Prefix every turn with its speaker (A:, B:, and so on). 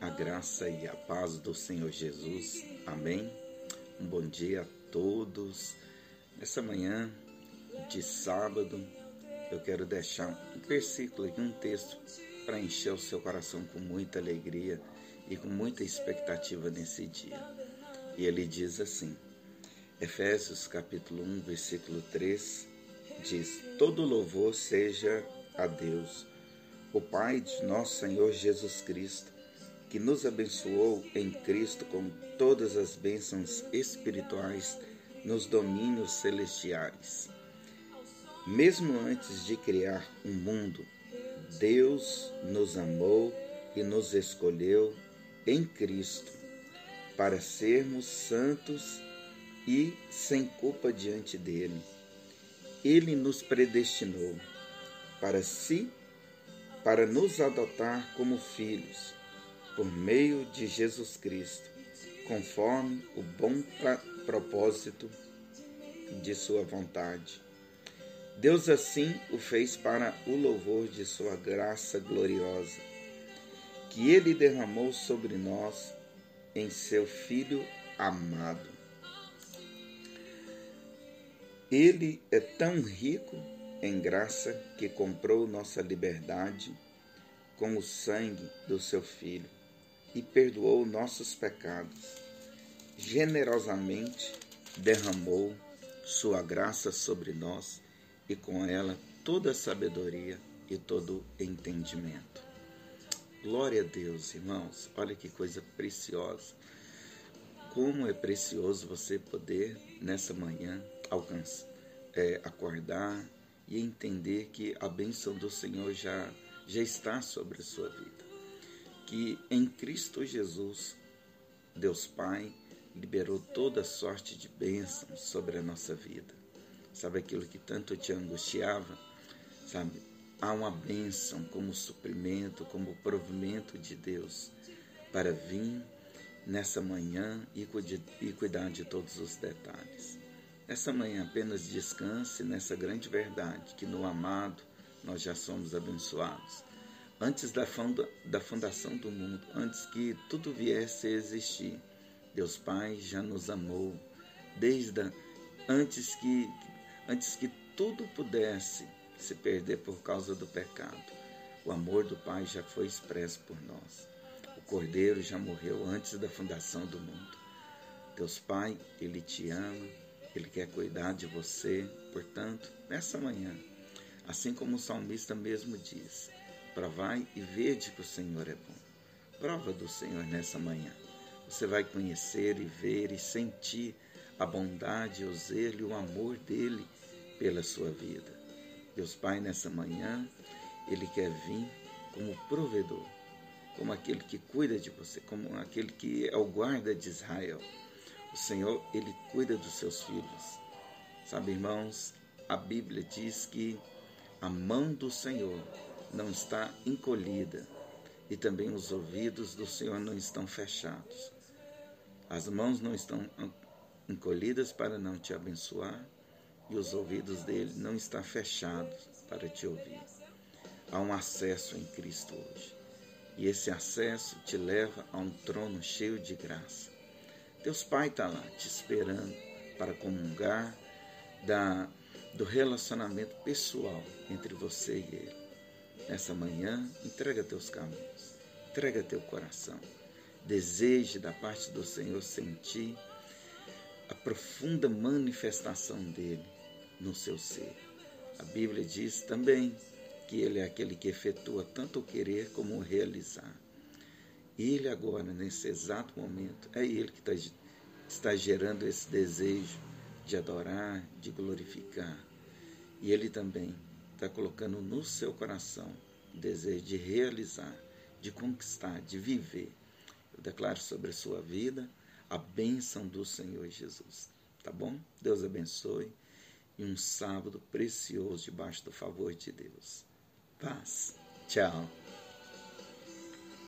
A: a graça e a paz do Senhor Jesus. Amém. Um bom dia a todos. Nessa manhã de sábado, eu quero deixar um versículo aqui, um texto, para encher o seu coração com muita alegria e com muita expectativa nesse dia. E ele diz assim, Efésios capítulo 1, versículo 3, diz: Todo louvor seja a Deus, o Pai de nosso Senhor Jesus Cristo que nos abençoou em Cristo com todas as bênçãos espirituais nos domínios celestiais. Mesmo antes de criar um mundo, Deus nos amou e nos escolheu em Cristo para sermos santos e sem culpa diante dele. Ele nos predestinou para si, para nos adotar como filhos por meio de Jesus Cristo, conforme o bom propósito de Sua vontade. Deus assim o fez para o louvor de Sua graça gloriosa, que Ele derramou sobre nós em Seu Filho amado. Ele é tão rico em graça que comprou nossa liberdade com o sangue do Seu Filho e perdoou nossos pecados. Generosamente derramou sua graça sobre nós e com ela toda sabedoria e todo entendimento. Glória a Deus, irmãos. Olha que coisa preciosa. Como é precioso você poder nessa manhã alcançar, é, acordar e entender que a bênção do Senhor já já está sobre a sua vida que em Cristo Jesus, Deus Pai liberou toda sorte de bênçãos sobre a nossa vida. Sabe aquilo que tanto te angustiava? Sabe? Há uma bênção como suprimento, como provimento de Deus para vir nessa manhã e cuidar de todos os detalhes. Nessa manhã apenas descanse nessa grande verdade que no amado nós já somos abençoados antes da, funda, da fundação do mundo, antes que tudo viesse a existir. Deus Pai já nos amou desde a, antes que antes que tudo pudesse se perder por causa do pecado. O amor do Pai já foi expresso por nós. O Cordeiro já morreu antes da fundação do mundo. Deus Pai, ele te ama, ele quer cuidar de você. Portanto, nessa manhã, assim como o salmista mesmo diz, Provai e vede que o Senhor é bom. Prova do Senhor nessa manhã. Você vai conhecer e ver e sentir a bondade, o zelo e o amor dele pela sua vida. Deus Pai, nessa manhã, Ele quer vir como provedor, como aquele que cuida de você, como aquele que é o guarda de Israel. O Senhor, Ele cuida dos seus filhos. Sabe, irmãos, a Bíblia diz que a mão do Senhor não está encolhida e também os ouvidos do Senhor não estão fechados. As mãos não estão encolhidas para não te abençoar e os ouvidos dele não estão fechados para te ouvir. Há um acesso em Cristo hoje. E esse acesso te leva a um trono cheio de graça. Deus Pai está lá te esperando para comungar da, do relacionamento pessoal entre você e Ele. Nessa manhã, entrega teus caminhos, entrega teu coração. Deseje da parte do Senhor sentir a profunda manifestação dele no seu ser. A Bíblia diz também que ele é aquele que efetua tanto o querer como o realizar. Ele agora, nesse exato momento, é ele que está, está gerando esse desejo de adorar, de glorificar. E ele também está colocando no seu coração o desejo de realizar, de conquistar, de viver. Eu declaro sobre a sua vida a bênção do Senhor Jesus. Tá bom? Deus abençoe e um sábado precioso debaixo do favor de Deus. Paz. Tchau.